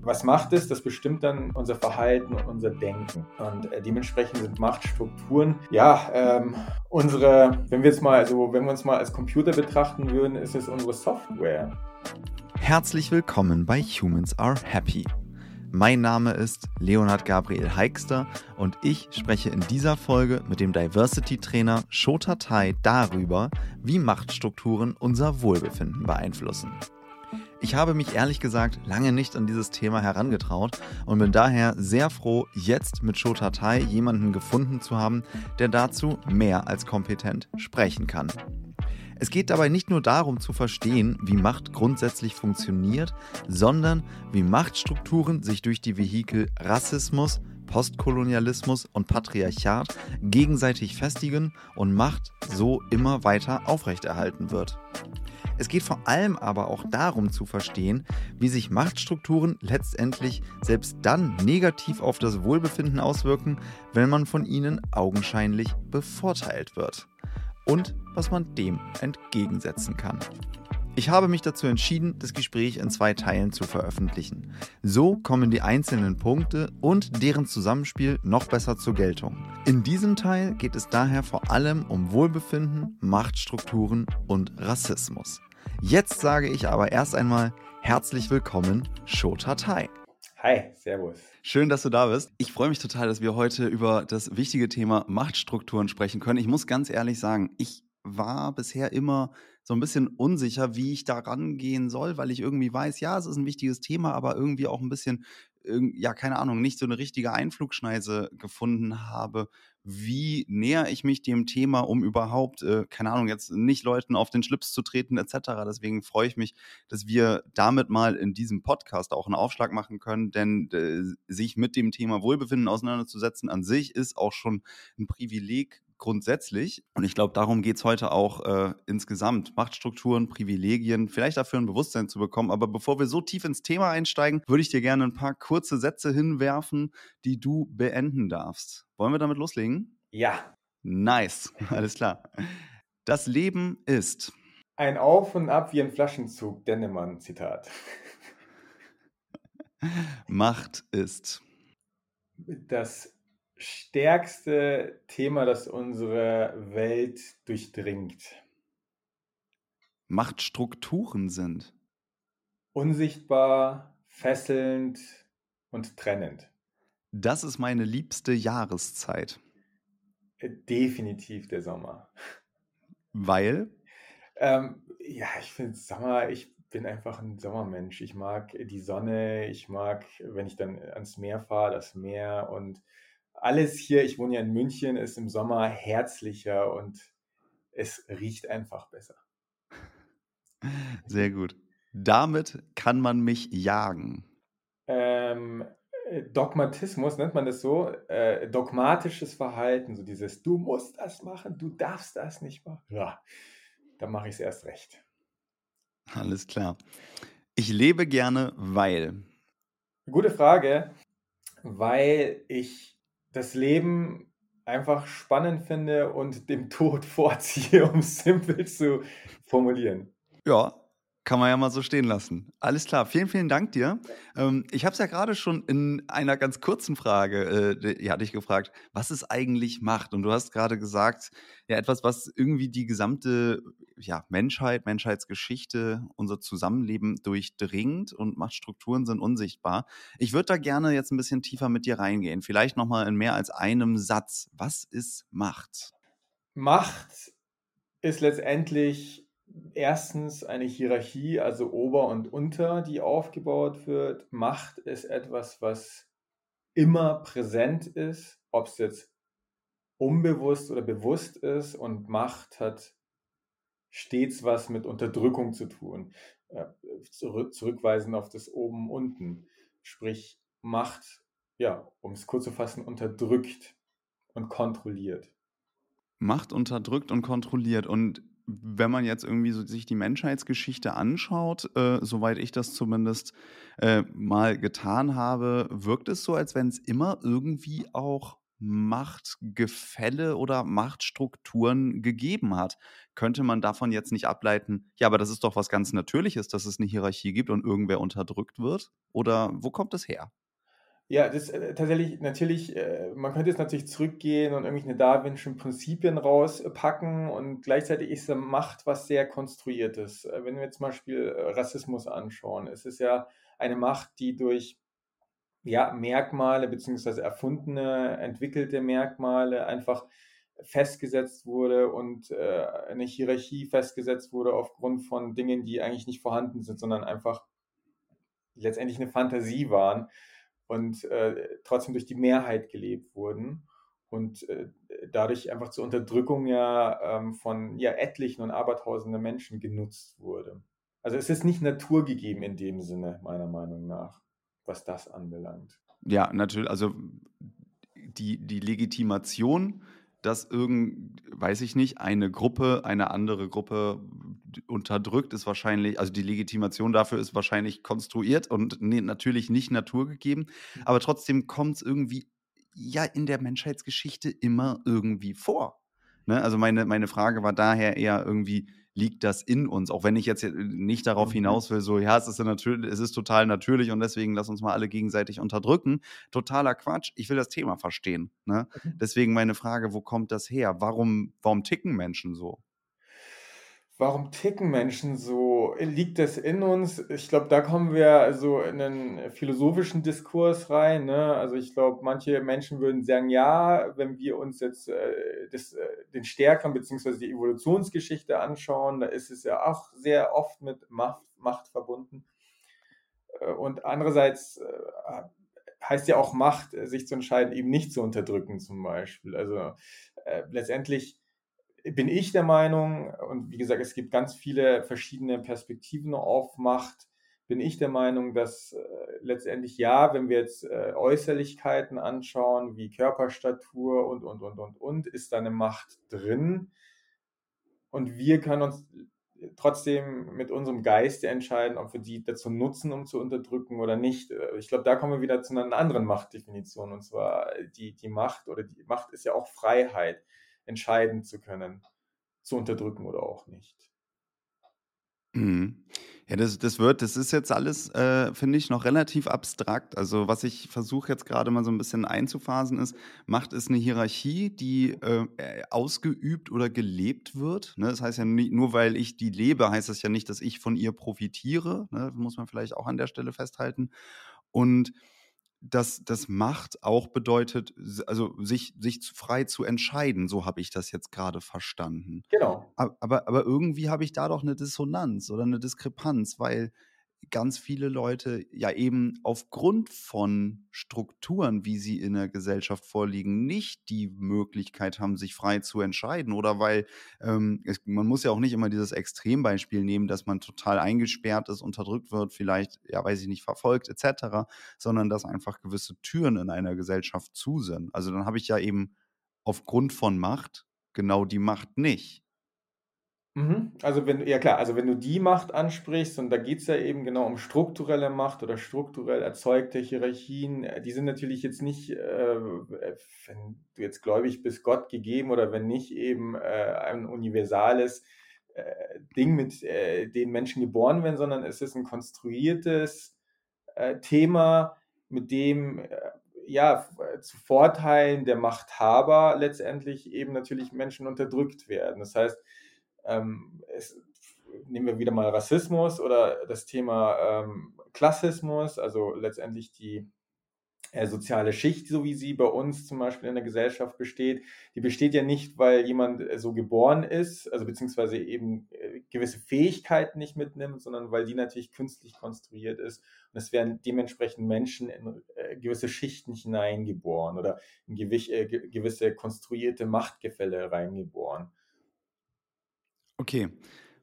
Was Macht ist, das bestimmt dann unser Verhalten und unser Denken. Und äh, dementsprechend sind Machtstrukturen, ja, ähm, unsere, wenn wir jetzt mal, also wenn wir uns mal als Computer betrachten würden, ist es unsere Software. Herzlich willkommen bei Humans Are Happy. Mein Name ist Leonhard Gabriel Heikster und ich spreche in dieser Folge mit dem Diversity-Trainer Shota Tai darüber, wie Machtstrukturen unser Wohlbefinden beeinflussen. Ich habe mich ehrlich gesagt lange nicht an dieses Thema herangetraut und bin daher sehr froh, jetzt mit Shota Tai jemanden gefunden zu haben, der dazu mehr als kompetent sprechen kann. Es geht dabei nicht nur darum zu verstehen, wie Macht grundsätzlich funktioniert, sondern wie Machtstrukturen sich durch die Vehikel Rassismus, Postkolonialismus und Patriarchat gegenseitig festigen und Macht so immer weiter aufrechterhalten wird. Es geht vor allem aber auch darum zu verstehen, wie sich Machtstrukturen letztendlich selbst dann negativ auf das Wohlbefinden auswirken, wenn man von ihnen augenscheinlich bevorteilt wird. Und was man dem entgegensetzen kann. Ich habe mich dazu entschieden, das Gespräch in zwei Teilen zu veröffentlichen. So kommen die einzelnen Punkte und deren Zusammenspiel noch besser zur Geltung. In diesem Teil geht es daher vor allem um Wohlbefinden, Machtstrukturen und Rassismus. Jetzt sage ich aber erst einmal herzlich willkommen, Shota Tai. Hi, Servus. Schön, dass du da bist. Ich freue mich total, dass wir heute über das wichtige Thema Machtstrukturen sprechen können. Ich muss ganz ehrlich sagen, ich war bisher immer so ein bisschen unsicher, wie ich da rangehen soll, weil ich irgendwie weiß, ja, es ist ein wichtiges Thema, aber irgendwie auch ein bisschen, ja, keine Ahnung, nicht so eine richtige Einflugschneise gefunden habe, wie näher ich mich dem Thema, um überhaupt, äh, keine Ahnung, jetzt nicht Leuten auf den Schlips zu treten etc. Deswegen freue ich mich, dass wir damit mal in diesem Podcast auch einen Aufschlag machen können, denn äh, sich mit dem Thema Wohlbefinden auseinanderzusetzen an sich ist auch schon ein Privileg grundsätzlich. Und ich glaube, darum geht es heute auch äh, insgesamt. Machtstrukturen, Privilegien, vielleicht dafür ein Bewusstsein zu bekommen. Aber bevor wir so tief ins Thema einsteigen, würde ich dir gerne ein paar kurze Sätze hinwerfen, die du beenden darfst. Wollen wir damit loslegen? Ja. Nice, alles klar. Das Leben ist. Ein Auf und Ab wie ein Flaschenzug, Dennemann, Zitat. Macht ist. Das stärkste Thema, das unsere Welt durchdringt. Machtstrukturen sind. Unsichtbar, fesselnd und trennend. Das ist meine liebste Jahreszeit. Definitiv der Sommer. Weil? Ähm, ja, ich finde Sommer, ich bin einfach ein Sommermensch. Ich mag die Sonne, ich mag, wenn ich dann ans Meer fahre, das Meer und alles hier, ich wohne ja in München, ist im Sommer herzlicher und es riecht einfach besser. Sehr gut. Damit kann man mich jagen. Ähm, äh, Dogmatismus nennt man das so, äh, dogmatisches Verhalten, so dieses, du musst das machen, du darfst das nicht machen. Ja, dann mache ich es erst recht. Alles klar. Ich lebe gerne, weil. Gute Frage, weil ich das Leben einfach spannend finde und dem Tod vorziehe, um es simpel zu formulieren. Ja, kann man ja mal so stehen lassen. Alles klar, vielen, vielen Dank dir. Ähm, ich habe es ja gerade schon in einer ganz kurzen Frage, äh, die hatte ich gefragt, was ist eigentlich Macht? Und du hast gerade gesagt, ja, etwas, was irgendwie die gesamte ja, Menschheit, Menschheitsgeschichte, unser Zusammenleben durchdringt und Machtstrukturen sind unsichtbar. Ich würde da gerne jetzt ein bisschen tiefer mit dir reingehen. Vielleicht nochmal in mehr als einem Satz. Was ist Macht? Macht ist letztendlich erstens eine Hierarchie, also Ober und Unter, die aufgebaut wird. Macht ist etwas, was immer präsent ist, ob es jetzt unbewusst oder bewusst ist. Und Macht hat stets was mit Unterdrückung zu tun. Zurück, zurückweisen auf das Oben-Unten. Sprich, Macht, ja, um es kurz zu fassen, unterdrückt und kontrolliert. Macht unterdrückt und kontrolliert. Und wenn man jetzt irgendwie so sich die Menschheitsgeschichte anschaut, äh, soweit ich das zumindest äh, mal getan habe, wirkt es so, als wenn es immer irgendwie auch Machtgefälle oder Machtstrukturen gegeben hat. Könnte man davon jetzt nicht ableiten, ja, aber das ist doch was ganz Natürliches, dass es eine Hierarchie gibt und irgendwer unterdrückt wird? Oder wo kommt es her? Ja, das äh, tatsächlich, natürlich, äh, man könnte jetzt natürlich zurückgehen und irgendwelche darwinschen Prinzipien rauspacken und gleichzeitig ist Macht was sehr Konstruiertes. Äh, wenn wir jetzt zum Beispiel äh, Rassismus anschauen, es ist ja eine Macht, die durch ja, Merkmale beziehungsweise erfundene, entwickelte Merkmale einfach festgesetzt wurde und äh, eine Hierarchie festgesetzt wurde aufgrund von Dingen, die eigentlich nicht vorhanden sind, sondern einfach letztendlich eine Fantasie waren und äh, trotzdem durch die Mehrheit gelebt wurden und äh, dadurch einfach zur Unterdrückung ja ähm, von ja, etlichen und abertausenden Menschen genutzt wurde. Also es ist nicht naturgegeben in dem Sinne, meiner Meinung nach, was das anbelangt. Ja, natürlich, also die, die Legitimation dass irgend, weiß ich nicht, eine Gruppe eine andere Gruppe unterdrückt, ist wahrscheinlich, also die Legitimation dafür ist wahrscheinlich konstruiert und nee, natürlich nicht naturgegeben, mhm. aber trotzdem kommt es irgendwie ja in der Menschheitsgeschichte immer irgendwie vor. Ne? Also meine, meine Frage war daher eher irgendwie, liegt das in uns? Auch wenn ich jetzt nicht darauf mhm. hinaus will, so, ja, es ist, natürlich, es ist total natürlich und deswegen lass uns mal alle gegenseitig unterdrücken. Totaler Quatsch. Ich will das Thema verstehen. Ne? Okay. Deswegen meine Frage, wo kommt das her? Warum, warum ticken Menschen so? Warum ticken Menschen so? Liegt das in uns? Ich glaube, da kommen wir so in einen philosophischen Diskurs rein. Ne? Also ich glaube, manche Menschen würden sagen, ja, wenn wir uns jetzt äh, das, äh, den Stärkeren bzw. die Evolutionsgeschichte anschauen, da ist es ja auch sehr oft mit Macht, Macht verbunden. Äh, und andererseits äh, heißt ja auch Macht, sich zu entscheiden, eben nicht zu unterdrücken zum Beispiel. Also äh, letztendlich bin ich der Meinung, und wie gesagt, es gibt ganz viele verschiedene Perspektiven auf Macht, bin ich der Meinung, dass äh, letztendlich ja, wenn wir jetzt äh, Äußerlichkeiten anschauen, wie Körperstatur und, und, und, und, und, ist da eine Macht drin. Und wir können uns trotzdem mit unserem Geist entscheiden, ob wir die dazu nutzen, um zu unterdrücken oder nicht. Äh, ich glaube, da kommen wir wieder zu einer anderen Machtdefinition. Und zwar die, die Macht oder die Macht ist ja auch Freiheit entscheiden zu können, zu unterdrücken oder auch nicht. Mhm. Ja, das, das wird, das ist jetzt alles, äh, finde ich, noch relativ abstrakt. Also, was ich versuche jetzt gerade mal so ein bisschen einzuphasen ist, Macht ist eine Hierarchie, die äh, ausgeübt oder gelebt wird. Ne? Das heißt ja nicht, nur weil ich die lebe, heißt das ja nicht, dass ich von ihr profitiere. Ne? Muss man vielleicht auch an der Stelle festhalten. Und dass das Macht auch bedeutet, also sich, sich frei zu entscheiden. So habe ich das jetzt gerade verstanden. Genau. Aber, aber irgendwie habe ich da doch eine Dissonanz oder eine Diskrepanz, weil ganz viele Leute ja eben aufgrund von Strukturen, wie sie in der Gesellschaft vorliegen, nicht die Möglichkeit haben, sich frei zu entscheiden. Oder weil ähm, es, man muss ja auch nicht immer dieses Extrembeispiel nehmen, dass man total eingesperrt ist, unterdrückt wird, vielleicht, ja, weiß ich nicht, verfolgt etc., sondern dass einfach gewisse Türen in einer Gesellschaft zu sind. Also dann habe ich ja eben aufgrund von Macht genau die Macht nicht. Mhm. Also wenn ja klar, also wenn du die Macht ansprichst, und da geht es ja eben genau um strukturelle Macht oder strukturell erzeugte Hierarchien, äh, die sind natürlich jetzt nicht, äh, wenn du jetzt gläubig bist, Gott gegeben oder wenn nicht eben äh, ein universales äh, Ding, mit äh, dem Menschen geboren werden, sondern es ist ein konstruiertes äh, Thema, mit dem ja, zu Vorteilen der Machthaber letztendlich eben natürlich Menschen unterdrückt werden. Das heißt, ähm, es, nehmen wir wieder mal Rassismus oder das Thema ähm, Klassismus, also letztendlich die äh, soziale Schicht, so wie sie bei uns zum Beispiel in der Gesellschaft besteht, die besteht ja nicht, weil jemand äh, so geboren ist, also beziehungsweise eben äh, gewisse Fähigkeiten nicht mitnimmt, sondern weil die natürlich künstlich konstruiert ist. Und es werden dementsprechend Menschen in äh, gewisse Schichten hineingeboren oder in äh, gewisse konstruierte Machtgefälle reingeboren. Okay,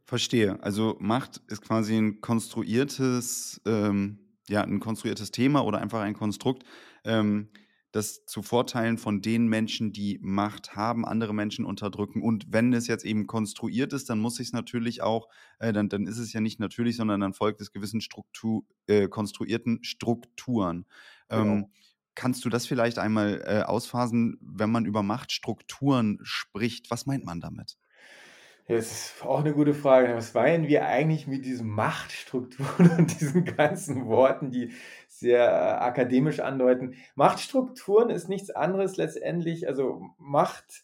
verstehe. Also Macht ist quasi ein konstruiertes, ähm, ja, ein konstruiertes Thema oder einfach ein Konstrukt, ähm, das zu Vorteilen von den Menschen, die Macht haben, andere Menschen unterdrücken. Und wenn es jetzt eben konstruiert ist, dann muss ich es natürlich auch, äh, dann, dann ist es ja nicht natürlich, sondern dann folgt es gewissen Struktur, äh, konstruierten Strukturen. Ähm, genau. Kannst du das vielleicht einmal äh, ausphasen, wenn man über Machtstrukturen spricht? Was meint man damit? Das ist auch eine gute Frage. Was meinen wir eigentlich mit diesen Machtstrukturen und diesen ganzen Worten, die sehr äh, akademisch andeuten? Machtstrukturen ist nichts anderes letztendlich, also Macht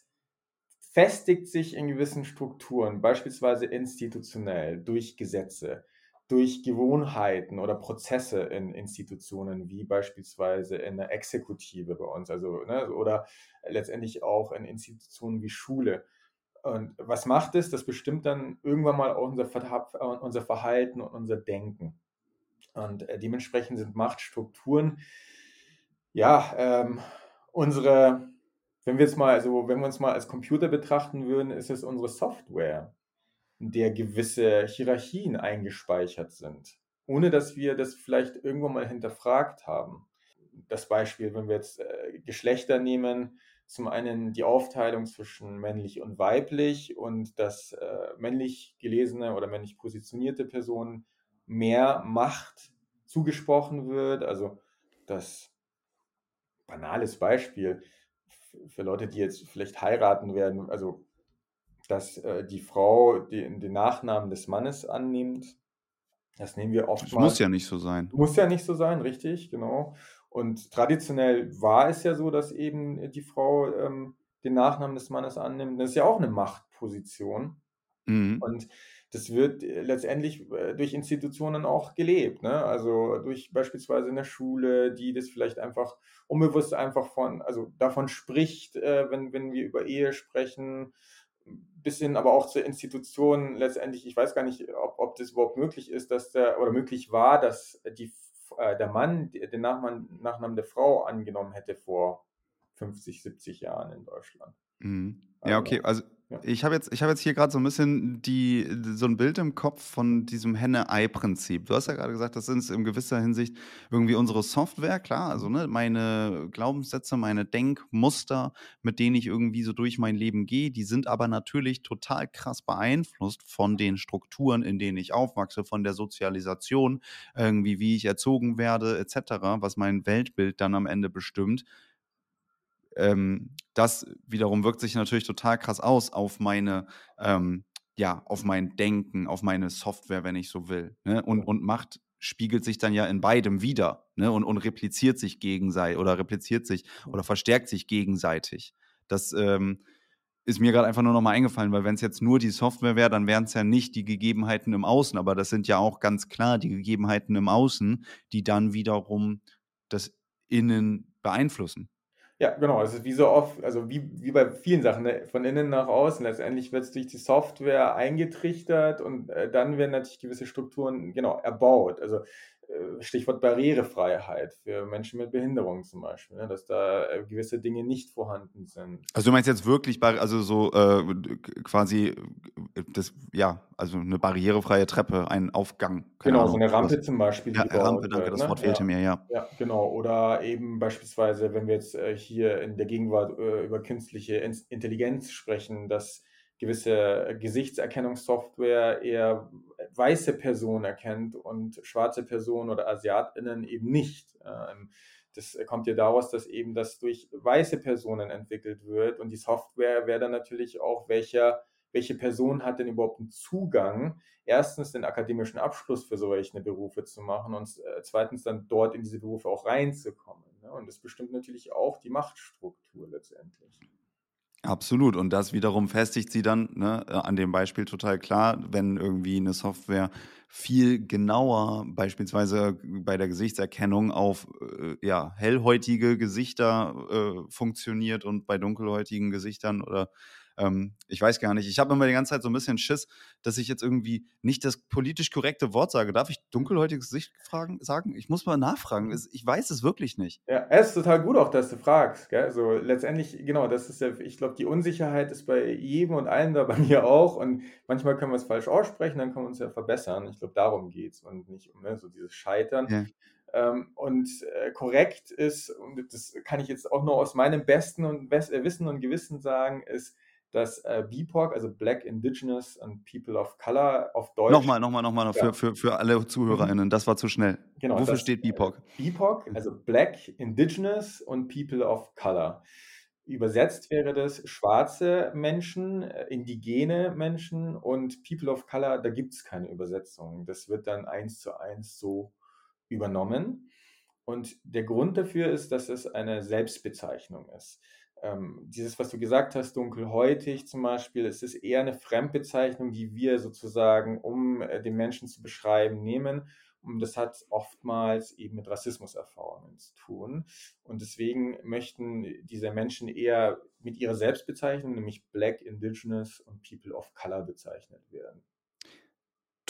festigt sich in gewissen Strukturen, beispielsweise institutionell, durch Gesetze, durch Gewohnheiten oder Prozesse in Institutionen, wie beispielsweise in der Exekutive bei uns, also ne, oder letztendlich auch in Institutionen wie Schule. Und was macht es? Das bestimmt dann irgendwann mal auch unser, Verhalten und unser Denken. Und äh, dementsprechend sind Machtstrukturen, ja, ähm, unsere, wenn wir jetzt mal, also wenn wir uns mal als Computer betrachten würden, ist es unsere Software, in der gewisse Hierarchien eingespeichert sind, ohne dass wir das vielleicht irgendwann mal hinterfragt haben. Das Beispiel, wenn wir jetzt äh, Geschlechter nehmen, zum einen die Aufteilung zwischen männlich und weiblich und dass äh, männlich gelesene oder männlich positionierte Personen mehr Macht zugesprochen wird. Also das banales Beispiel für Leute, die jetzt vielleicht heiraten werden, also dass äh, die Frau den, den Nachnamen des Mannes annimmt. Das nehmen wir oft. Das muss ja nicht so sein. Muss ja nicht so sein, richtig, genau. Und traditionell war es ja so, dass eben die Frau ähm, den Nachnamen des Mannes annimmt. Das ist ja auch eine Machtposition. Mhm. Und das wird äh, letztendlich äh, durch Institutionen auch gelebt. Ne? Also durch beispielsweise eine Schule, die das vielleicht einfach unbewusst einfach von, also davon spricht, äh, wenn, wenn wir über Ehe sprechen, bis hin aber auch zur Institution letztendlich, ich weiß gar nicht, ob, ob das überhaupt möglich ist, dass der, oder möglich war, dass die äh, der Mann den Nachnamen, Nachnamen der Frau angenommen hätte vor 50, 70 Jahren in Deutschland. Mhm. Ja, okay. Also ich habe jetzt, hab jetzt hier gerade so ein bisschen die, so ein Bild im Kopf von diesem Henne-Ei-Prinzip. Du hast ja gerade gesagt, das sind in gewisser Hinsicht irgendwie unsere Software, klar, also ne, meine Glaubenssätze, meine Denkmuster, mit denen ich irgendwie so durch mein Leben gehe, die sind aber natürlich total krass beeinflusst von den Strukturen, in denen ich aufwachse, von der Sozialisation, irgendwie wie ich erzogen werde, etc., was mein Weltbild dann am Ende bestimmt ähm, das wiederum wirkt sich natürlich total krass aus auf meine, ähm, ja, auf mein Denken, auf meine Software, wenn ich so will. Ne? Und, und Macht spiegelt sich dann ja in beidem wieder ne? und, und repliziert sich gegenseitig oder repliziert sich oder verstärkt sich gegenseitig. Das ähm, ist mir gerade einfach nur nochmal eingefallen, weil wenn es jetzt nur die Software wäre, dann wären es ja nicht die Gegebenheiten im Außen, aber das sind ja auch ganz klar die Gegebenheiten im Außen, die dann wiederum das Innen beeinflussen. Ja, genau. Es ist wie so oft, also wie, wie bei vielen Sachen, ne? von innen nach außen. Letztendlich wird es durch die Software eingetrichtert und äh, dann werden natürlich gewisse Strukturen genau erbaut. Also Stichwort Barrierefreiheit für Menschen mit Behinderung zum Beispiel, ne, dass da äh, gewisse Dinge nicht vorhanden sind. Also du meinst jetzt wirklich, also so äh, quasi, das, ja, also eine barrierefreie Treppe, ein Aufgang. Genau, Ahnung, so eine Rampe was. zum Beispiel. Ja, Rampe, danke, das ne? Wort fehlte ja, mir, ja. Ja, genau. Oder eben beispielsweise, wenn wir jetzt äh, hier in der Gegenwart äh, über künstliche Intelligenz sprechen, dass gewisse Gesichtserkennungssoftware eher weiße Personen erkennt und schwarze Personen oder AsiatInnen eben nicht. Ähm, das kommt ja daraus, dass eben das durch weiße Personen entwickelt wird und die Software wäre dann natürlich auch, welcher, welche Person hat denn überhaupt einen Zugang, erstens den akademischen Abschluss für solche Berufe zu machen und äh, zweitens dann dort in diese Berufe auch reinzukommen. Ne? Und das bestimmt natürlich auch die Machtstruktur letztendlich. Absolut. Und das wiederum festigt sie dann ne, äh, an dem Beispiel total klar, wenn irgendwie eine Software viel genauer beispielsweise bei der Gesichtserkennung auf äh, ja, hellhäutige Gesichter äh, funktioniert und bei dunkelhäutigen Gesichtern oder ähm, ich weiß gar nicht. Ich habe immer die ganze Zeit so ein bisschen Schiss, dass ich jetzt irgendwie nicht das politisch korrekte Wort sage. Darf ich dunkelhäutiges Gesicht fragen, sagen? Ich muss mal nachfragen. Ich weiß es wirklich nicht. Ja, es ist total gut auch, dass du fragst. Gell? Also letztendlich, genau, das ist ja, ich glaube, die Unsicherheit ist bei jedem und allen da, bei mir auch. Und manchmal können wir es falsch aussprechen, dann können wir uns ja verbessern. Ich glaube, darum geht es und nicht um ne, so dieses Scheitern. Ja. Ähm, und äh, korrekt ist, und das kann ich jetzt auch nur aus meinem besten und Best Wissen und Gewissen sagen, ist, dass äh, BIPOC, also Black Indigenous and People of Color auf Deutsch. Nochmal, nochmal, nochmal, ja. für, für, für alle ZuhörerInnen, das war zu schnell. Genau, Wofür das, steht BIPOC? BIPOC, also Black Indigenous und People of Color. Übersetzt wäre das schwarze Menschen, äh, indigene Menschen und People of Color, da gibt es keine Übersetzung. Das wird dann eins zu eins so übernommen. Und der Grund dafür ist, dass es eine Selbstbezeichnung ist. Ähm, dieses, was du gesagt hast, dunkelhäutig zum Beispiel, es ist eher eine Fremdbezeichnung, die wir sozusagen, um äh, den Menschen zu beschreiben, nehmen. Und das hat oftmals eben mit Rassismuserfahrungen zu tun. Und deswegen möchten diese Menschen eher mit ihrer Selbstbezeichnung, nämlich Black, Indigenous und People of Color bezeichnet werden.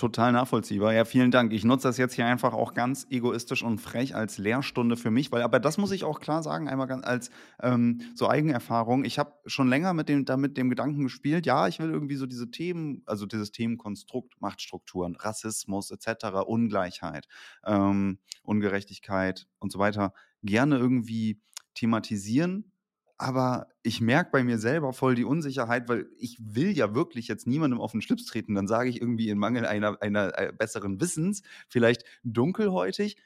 Total nachvollziehbar. Ja, vielen Dank. Ich nutze das jetzt hier einfach auch ganz egoistisch und frech als Lehrstunde für mich, weil, aber das muss ich auch klar sagen, einmal ganz als ähm, so Eigenerfahrung. Ich habe schon länger mit dem, damit dem Gedanken gespielt, ja, ich will irgendwie so diese Themen, also dieses Themenkonstrukt, Machtstrukturen, Rassismus etc., Ungleichheit, ähm, Ungerechtigkeit und so weiter gerne irgendwie thematisieren aber ich merke bei mir selber voll die Unsicherheit, weil ich will ja wirklich jetzt niemandem auf den Schlips treten. Dann sage ich irgendwie in Mangel einer, einer äh, besseren Wissens, vielleicht dunkelhäutig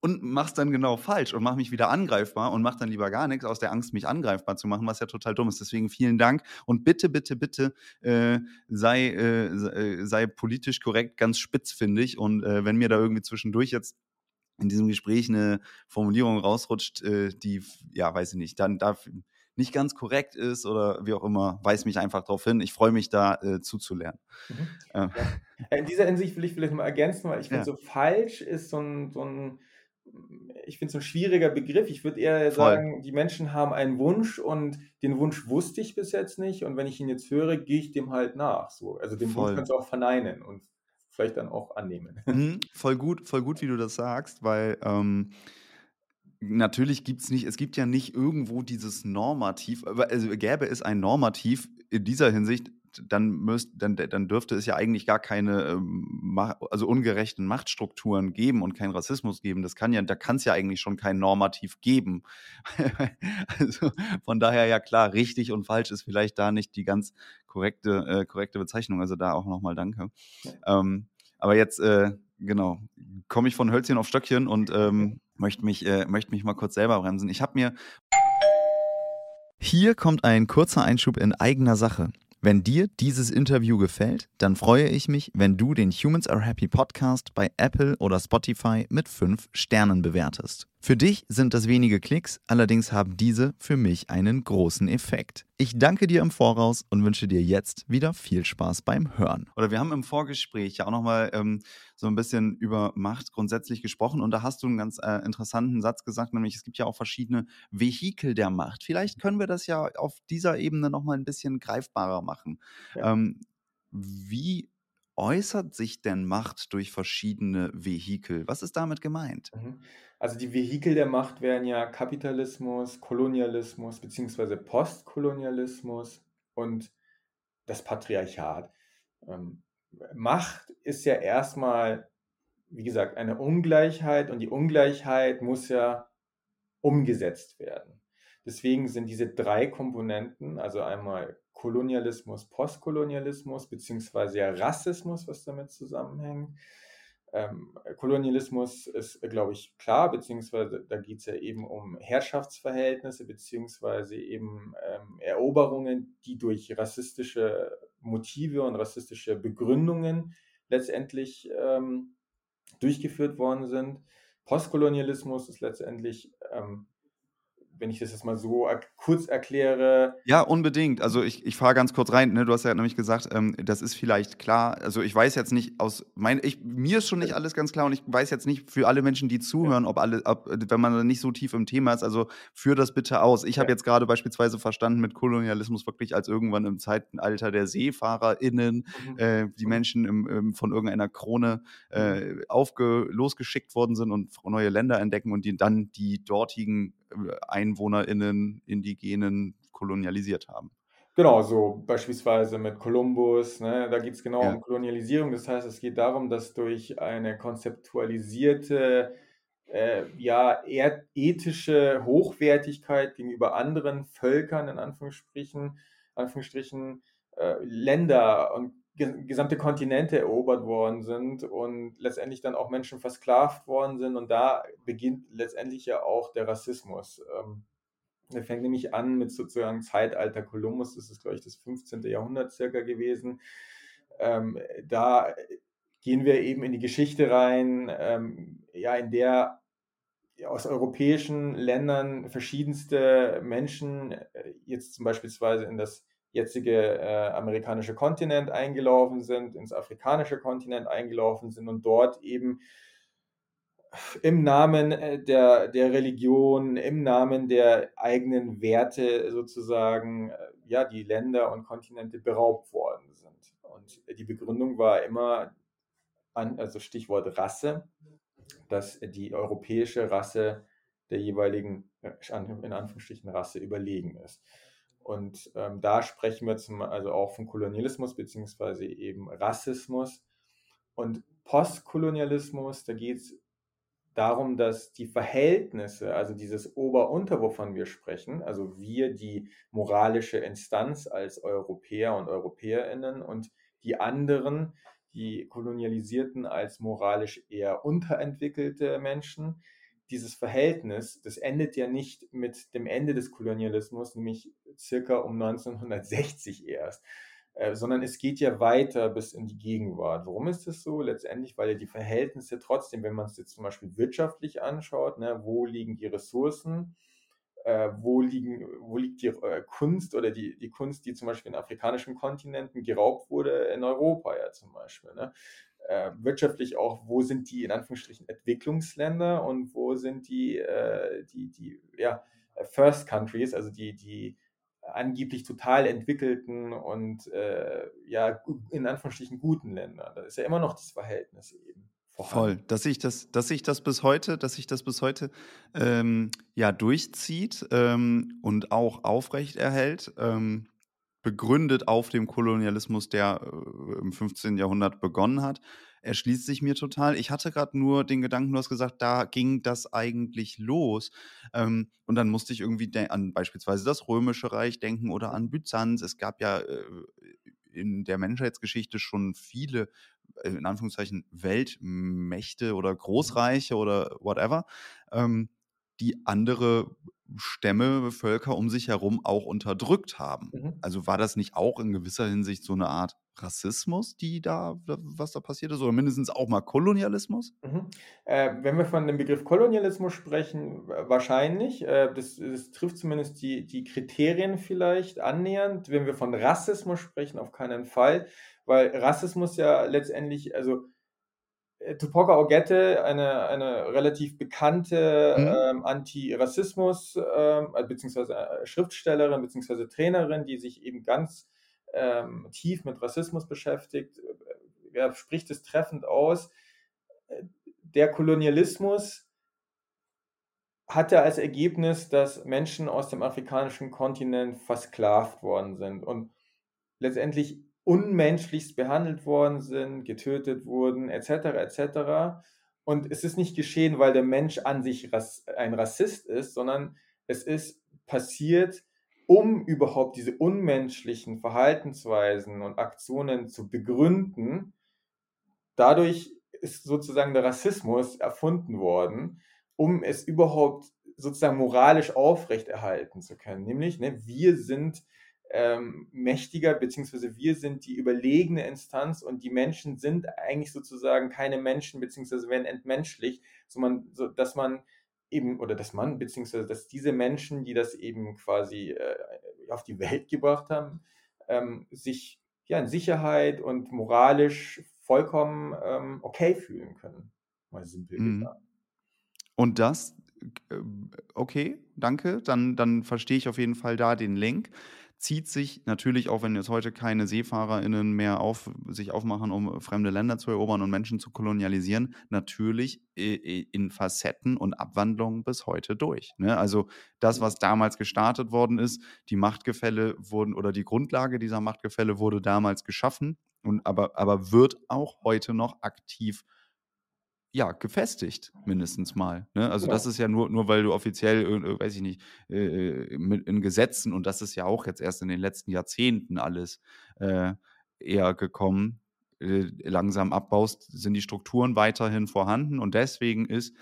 und mach's dann genau falsch und mach mich wieder angreifbar und mach dann lieber gar nichts aus der Angst, mich angreifbar zu machen, was ja total dumm ist. Deswegen vielen Dank und bitte, bitte, bitte äh, sei, äh, äh sei politisch korrekt, ganz spitzfindig und äh, wenn mir da irgendwie zwischendurch jetzt in diesem Gespräch eine Formulierung rausrutscht, äh, die, ja, weiß ich nicht, dann darf nicht ganz korrekt ist oder wie auch immer, weist mich einfach darauf hin. Ich freue mich da äh, zuzulernen. Mhm. Ähm. Ja. In dieser Hinsicht will ich vielleicht mal ergänzen, weil ich finde, ja. so falsch ist so ein, so ein ich finde es ein schwieriger Begriff. Ich würde eher Voll. sagen, die Menschen haben einen Wunsch und den Wunsch wusste ich bis jetzt nicht. Und wenn ich ihn jetzt höre, gehe ich dem halt nach. So. Also den Voll. Wunsch kannst du auch verneinen. Und vielleicht dann auch annehmen. Mhm, voll gut, voll gut, wie du das sagst, weil ähm, natürlich gibt es nicht, es gibt ja nicht irgendwo dieses Normativ, also gäbe es ein Normativ in dieser Hinsicht, dann, müsst, dann, dann dürfte es ja eigentlich gar keine ähm, also ungerechten Machtstrukturen geben und keinen Rassismus geben. Das kann ja, da kann es ja eigentlich schon kein Normativ geben. also von daher ja klar, richtig und falsch ist vielleicht da nicht die ganz korrekte, äh, korrekte Bezeichnung. Also da auch nochmal danke. Ähm, aber jetzt, äh, genau, komme ich von Hölzchen auf Stöckchen und ähm, möchte mich, äh, möchte mich mal kurz selber bremsen. Ich habe mir. Hier kommt ein kurzer Einschub in eigener Sache. Wenn dir dieses Interview gefällt, dann freue ich mich, wenn du den Humans Are Happy Podcast bei Apple oder Spotify mit 5 Sternen bewertest. Für dich sind das wenige Klicks, allerdings haben diese für mich einen großen Effekt. Ich danke dir im Voraus und wünsche dir jetzt wieder viel Spaß beim Hören. Oder wir haben im Vorgespräch ja auch nochmal ähm, so ein bisschen über Macht grundsätzlich gesprochen und da hast du einen ganz äh, interessanten Satz gesagt, nämlich es gibt ja auch verschiedene Vehikel der Macht. Vielleicht können wir das ja auf dieser Ebene nochmal ein bisschen greifbarer machen. Ja. Ähm, wie äußert sich denn Macht durch verschiedene Vehikel? Was ist damit gemeint? Mhm. Also die Vehikel der Macht wären ja Kapitalismus, Kolonialismus bzw. Postkolonialismus und das Patriarchat. Ähm, Macht ist ja erstmal, wie gesagt, eine Ungleichheit und die Ungleichheit muss ja umgesetzt werden. Deswegen sind diese drei Komponenten, also einmal Kolonialismus, Postkolonialismus, beziehungsweise ja Rassismus, was damit zusammenhängt. Ähm, Kolonialismus ist, glaube ich, klar, beziehungsweise da geht es ja eben um Herrschaftsverhältnisse, beziehungsweise eben ähm, Eroberungen, die durch rassistische Motive und rassistische Begründungen letztendlich ähm, durchgeführt worden sind. Postkolonialismus ist letztendlich ähm, wenn ich das jetzt mal so kurz erkläre. Ja, unbedingt. Also ich, ich fahre ganz kurz rein. Ne? Du hast ja nämlich gesagt, ähm, das ist vielleicht klar. Also ich weiß jetzt nicht aus mein, ich, mir ist schon nicht alles ganz klar und ich weiß jetzt nicht für alle Menschen, die zuhören, ob alle, ob, wenn man nicht so tief im Thema ist, also führ das bitte aus. Ich habe jetzt gerade beispielsweise verstanden mit Kolonialismus wirklich als irgendwann im Zeitalter der SeefahrerInnen mhm. äh, die mhm. Menschen im, im, von irgendeiner Krone äh, mhm. aufge, losgeschickt worden sind und neue Länder entdecken und die dann die dortigen EinwohnerInnen, Indigenen kolonialisiert haben. Genau, so beispielsweise mit Kolumbus, ne, da geht es genau ja. um Kolonialisierung. Das heißt, es geht darum, dass durch eine konzeptualisierte, äh, ja, ethische Hochwertigkeit gegenüber anderen Völkern, in Anführungsstrichen, Anführungsstrichen, äh, Länder und gesamte Kontinente erobert worden sind und letztendlich dann auch Menschen versklavt worden sind. Und da beginnt letztendlich ja auch der Rassismus. Ähm, der fängt nämlich an mit sozusagen Zeitalter Kolumbus, das ist, glaube ich, das 15. Jahrhundert circa gewesen. Ähm, da gehen wir eben in die Geschichte rein, ähm, ja, in der aus europäischen Ländern verschiedenste Menschen äh, jetzt zum Beispiel in das jetzige äh, amerikanische Kontinent eingelaufen sind, ins afrikanische Kontinent eingelaufen sind und dort eben im Namen äh, der, der Religion, im Namen der eigenen Werte sozusagen, äh, ja, die Länder und Kontinente beraubt worden sind. Und die Begründung war immer, an, also Stichwort Rasse, dass die europäische Rasse der jeweiligen, äh, in Anführungsstrichen, Rasse überlegen ist. Und ähm, da sprechen wir zum, also auch von Kolonialismus beziehungsweise eben Rassismus. Und Postkolonialismus, da geht es darum, dass die Verhältnisse, also dieses Ober-Unter, wovon wir sprechen, also wir, die moralische Instanz als Europäer und Europäerinnen und die anderen, die Kolonialisierten als moralisch eher unterentwickelte Menschen, dieses Verhältnis, das endet ja nicht mit dem Ende des Kolonialismus, nämlich circa um 1960 erst, äh, sondern es geht ja weiter bis in die Gegenwart. Warum ist das so? Letztendlich, weil ja die Verhältnisse trotzdem, wenn man es jetzt zum Beispiel wirtschaftlich anschaut, ne, wo liegen die Ressourcen, äh, wo, liegen, wo liegt die äh, Kunst oder die, die Kunst, die zum Beispiel in afrikanischen Kontinenten geraubt wurde, in Europa ja zum Beispiel. Ne? Äh, wirtschaftlich auch, wo sind die in Anführungsstrichen Entwicklungsländer und wo sind die, äh, die, die ja, First Countries, also die, die angeblich total entwickelten und äh, ja, in Anführungsstrichen guten Länder. Da ist ja immer noch das Verhältnis eben. Vorhanden. Voll, dass sich das, dass sich das bis heute, dass sich das bis heute ähm, ja durchzieht ähm, und auch aufrecht erhält. Ähm, begründet auf dem Kolonialismus, der äh, im 15. Jahrhundert begonnen hat, erschließt sich mir total. Ich hatte gerade nur den Gedanken, du hast gesagt, da ging das eigentlich los. Ähm, und dann musste ich irgendwie an beispielsweise das Römische Reich denken oder an Byzanz. Es gab ja äh, in der Menschheitsgeschichte schon viele, äh, in Anführungszeichen, Weltmächte oder. Großreiche oder whatever. Ähm, die andere Stämme, Völker um sich herum auch unterdrückt haben. Mhm. Also war das nicht auch in gewisser Hinsicht so eine Art Rassismus, die da, was da passiert ist, oder mindestens auch mal Kolonialismus? Mhm. Äh, wenn wir von dem Begriff Kolonialismus sprechen, wahrscheinlich. Äh, das, das, trifft zumindest die, die Kriterien vielleicht annähernd. Wenn wir von Rassismus sprechen, auf keinen Fall, weil Rassismus ja letztendlich, also Tupoka Ogette, eine, eine relativ bekannte mhm. ähm, Anti-Rassismus, ähm, äh, beziehungsweise äh, Schriftstellerin, beziehungsweise Trainerin, die sich eben ganz ähm, tief mit Rassismus beschäftigt, er spricht es treffend aus. Der Kolonialismus hatte als Ergebnis, dass Menschen aus dem afrikanischen Kontinent versklavt worden sind und letztendlich unmenschlichst behandelt worden sind, getötet wurden, etc. etc. Und es ist nicht geschehen, weil der Mensch an sich ein Rassist ist, sondern es ist passiert, um überhaupt diese unmenschlichen Verhaltensweisen und Aktionen zu begründen. Dadurch ist sozusagen der Rassismus erfunden worden, um es überhaupt sozusagen moralisch aufrechterhalten zu können. Nämlich, ne, wir sind ähm, mächtiger, beziehungsweise wir sind die überlegene Instanz und die Menschen sind eigentlich sozusagen keine Menschen, beziehungsweise werden entmenschlicht, so man, so, dass man eben, oder dass man, beziehungsweise dass diese Menschen, die das eben quasi äh, auf die Welt gebracht haben, ähm, sich ja in Sicherheit und moralisch vollkommen ähm, okay fühlen können. Mal simpel mhm. gesagt. Und das, äh, okay, danke, dann, dann verstehe ich auf jeden Fall da den Link zieht sich natürlich, auch wenn jetzt heute keine SeefahrerInnen mehr auf, sich aufmachen, um fremde Länder zu erobern und Menschen zu kolonialisieren, natürlich in Facetten und Abwandlungen bis heute durch. Ne? Also das, was damals gestartet worden ist, die Machtgefälle wurden oder die Grundlage dieser Machtgefälle wurde damals geschaffen und aber, aber wird auch heute noch aktiv ja, gefestigt, mindestens mal. Ne? Also genau. das ist ja nur, nur weil du offiziell, äh, weiß ich nicht, äh, mit, in Gesetzen, und das ist ja auch jetzt erst in den letzten Jahrzehnten alles äh, eher gekommen, äh, langsam abbaust, sind die Strukturen weiterhin vorhanden. Und deswegen ist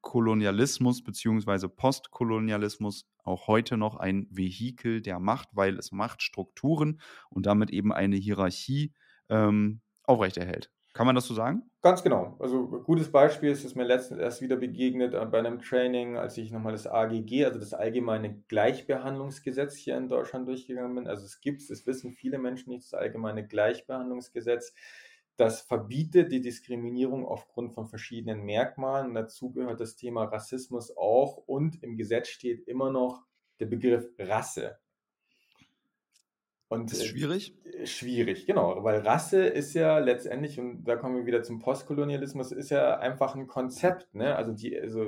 Kolonialismus bzw. Postkolonialismus auch heute noch ein Vehikel der Macht, weil es Machtstrukturen und damit eben eine Hierarchie ähm, aufrechterhält. Kann man das so sagen? Ganz genau. Also gutes Beispiel ist es mir letztens erst wieder begegnet äh, bei einem Training, als ich nochmal das AGG, also das Allgemeine Gleichbehandlungsgesetz hier in Deutschland durchgegangen bin. Also es gibt es, das wissen viele Menschen nicht, das Allgemeine Gleichbehandlungsgesetz. Das verbietet die Diskriminierung aufgrund von verschiedenen Merkmalen. Dazu gehört das Thema Rassismus auch. Und im Gesetz steht immer noch der Begriff Rasse. Und, ist schwierig? Äh, schwierig, genau, weil Rasse ist ja letztendlich, und da kommen wir wieder zum Postkolonialismus, ist ja einfach ein Konzept. Ne? Also, die, also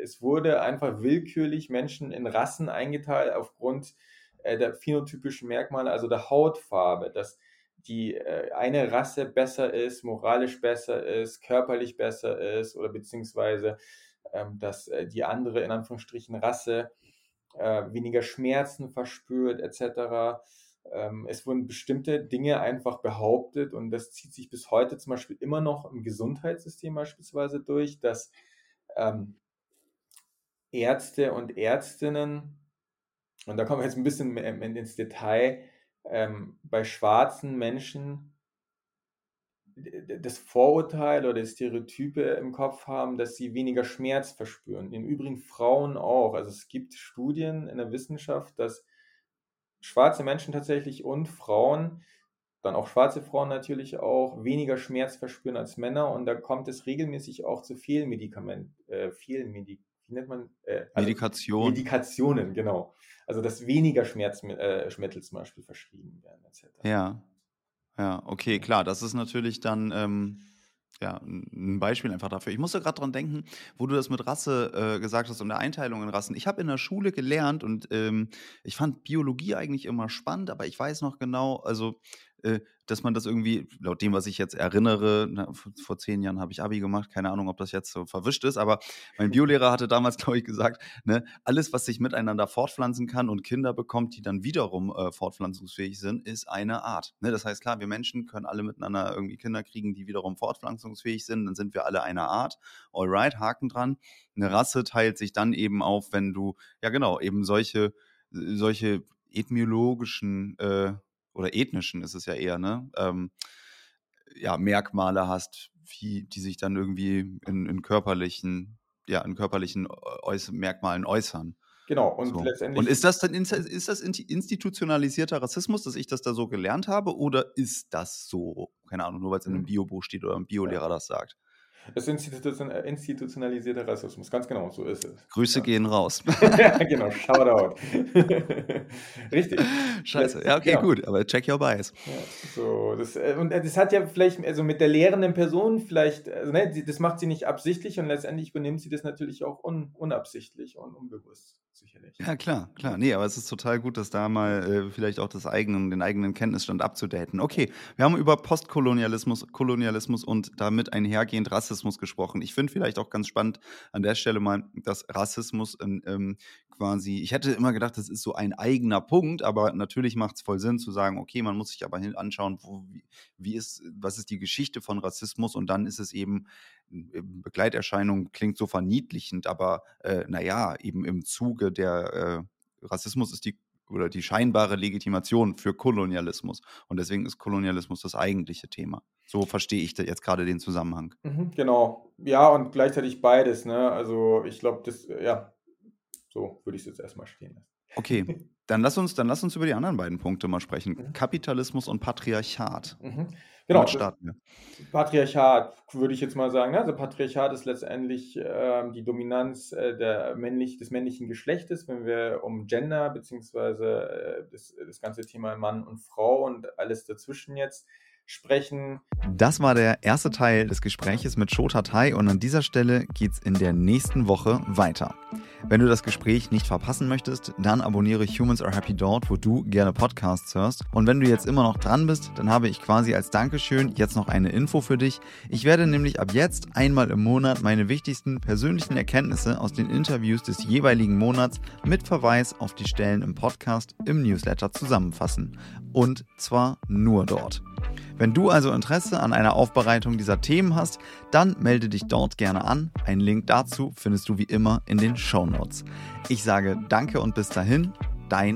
es wurde einfach willkürlich Menschen in Rassen eingeteilt aufgrund äh, der phänotypischen Merkmale, also der Hautfarbe, dass die äh, eine Rasse besser ist, moralisch besser ist, körperlich besser ist oder beziehungsweise ähm, dass äh, die andere in Anführungsstrichen Rasse äh, weniger Schmerzen verspürt etc es wurden bestimmte Dinge einfach behauptet und das zieht sich bis heute zum Beispiel immer noch im Gesundheitssystem beispielsweise durch, dass ähm, Ärzte und Ärztinnen, und da kommen wir jetzt ein bisschen ins Detail, ähm, bei schwarzen Menschen das Vorurteil oder das Stereotype im Kopf haben, dass sie weniger Schmerz verspüren. Im Übrigen Frauen auch. Also es gibt Studien in der Wissenschaft, dass schwarze Menschen tatsächlich und Frauen, dann auch schwarze Frauen natürlich auch, weniger Schmerz verspüren als Männer und da kommt es regelmäßig auch zu Fehlmedikamenten, äh, Fehlmedi wie nennt man? Äh, also Medikation. Medikationen, genau. Also dass weniger Schmerzmittel äh, zum Beispiel verschrieben werden, etc. Ja. Ja, okay, klar, das ist natürlich dann ähm, ja, ein Beispiel einfach dafür. Ich musste gerade dran denken, wo du das mit Rasse äh, gesagt hast und der Einteilung in Rassen. Ich habe in der Schule gelernt und ähm, ich fand Biologie eigentlich immer spannend, aber ich weiß noch genau, also dass man das irgendwie, laut dem, was ich jetzt erinnere, na, vor zehn Jahren habe ich Abi gemacht, keine Ahnung, ob das jetzt so verwischt ist, aber mein Biolehrer hatte damals, glaube ich, gesagt, ne, alles, was sich miteinander fortpflanzen kann und Kinder bekommt, die dann wiederum äh, fortpflanzungsfähig sind, ist eine Art. Ne? Das heißt, klar, wir Menschen können alle miteinander irgendwie Kinder kriegen, die wiederum fortpflanzungsfähig sind, dann sind wir alle eine Art. Alright, Haken dran. Eine Rasse teilt sich dann eben auf, wenn du, ja genau, eben solche, solche ethnologischen äh, oder ethnischen ist es ja eher, ne? Ähm, ja, Merkmale hast, wie, die sich dann irgendwie in, in körperlichen, ja, in körperlichen Äuß Merkmalen äußern. Genau, und so. letztendlich. Und ist das dann ist das institutionalisierter Rassismus, dass ich das da so gelernt habe, oder ist das so? Keine Ahnung, nur weil es in einem mhm. Biobuch steht oder ein Biolehrer ja. das sagt. Es ist äh, institutionalisierter Rassismus, ganz genau, so ist es. Grüße ja. gehen raus. genau, Shoutout. Richtig. Scheiße, ja, okay, genau. gut, aber check your bias. Ja, so, das, äh, und äh, das hat ja vielleicht, also mit der lehrenden Person vielleicht, also, ne, das macht sie nicht absichtlich und letztendlich übernimmt sie das natürlich auch un, unabsichtlich und unbewusst sicherlich. Ja, klar, klar. Nee, aber es ist total gut, dass da mal äh, vielleicht auch das eigenen, den eigenen Kenntnisstand abzudaten. Okay, wir haben über Postkolonialismus Kolonialismus und damit einhergehend Rassismus gesprochen. Ich finde vielleicht auch ganz spannend an der Stelle mal, dass Rassismus in, ähm, quasi, ich hätte immer gedacht, das ist so ein eigener Punkt, aber natürlich macht es voll Sinn zu sagen, okay, man muss sich aber anschauen, wo, wie, ist, was ist die Geschichte von Rassismus und dann ist es eben Begleiterscheinung klingt so verniedlichend, aber äh, naja, eben im Zuge der äh, Rassismus ist die oder die scheinbare Legitimation für Kolonialismus. Und deswegen ist Kolonialismus das eigentliche Thema. So verstehe ich jetzt gerade den Zusammenhang. Mhm, genau. Ja, und gleichzeitig beides. Ne? Also ich glaube, das, ja, so würde ich es jetzt erstmal stehen lassen. Okay, dann lass uns, dann lass uns über die anderen beiden Punkte mal sprechen. Mhm. Kapitalismus und Patriarchat. Mhm. Genau. Patriarchat würde ich jetzt mal sagen. Ne? Also Patriarchat ist letztendlich äh, die Dominanz äh, der männlich, des männlichen Geschlechtes, wenn wir um Gender beziehungsweise äh, das, das ganze Thema Mann und Frau und alles dazwischen jetzt sprechen. Das war der erste Teil des Gespräches mit Shota Tai und an dieser Stelle geht's in der nächsten Woche weiter. Wenn du das Gespräch nicht verpassen möchtest, dann abonniere Humans Are Happy dort, wo du gerne Podcasts hörst. Und wenn du jetzt immer noch dran bist, dann habe ich quasi als Dankeschön jetzt noch eine Info für dich. Ich werde nämlich ab jetzt einmal im Monat meine wichtigsten persönlichen Erkenntnisse aus den Interviews des jeweiligen Monats mit Verweis auf die Stellen im Podcast im Newsletter zusammenfassen. Und zwar nur dort. Wenn du also Interesse an einer Aufbereitung dieser Themen hast, dann melde dich dort gerne an. Einen Link dazu findest du wie immer in den Show Notes. Ich sage danke und bis dahin, dein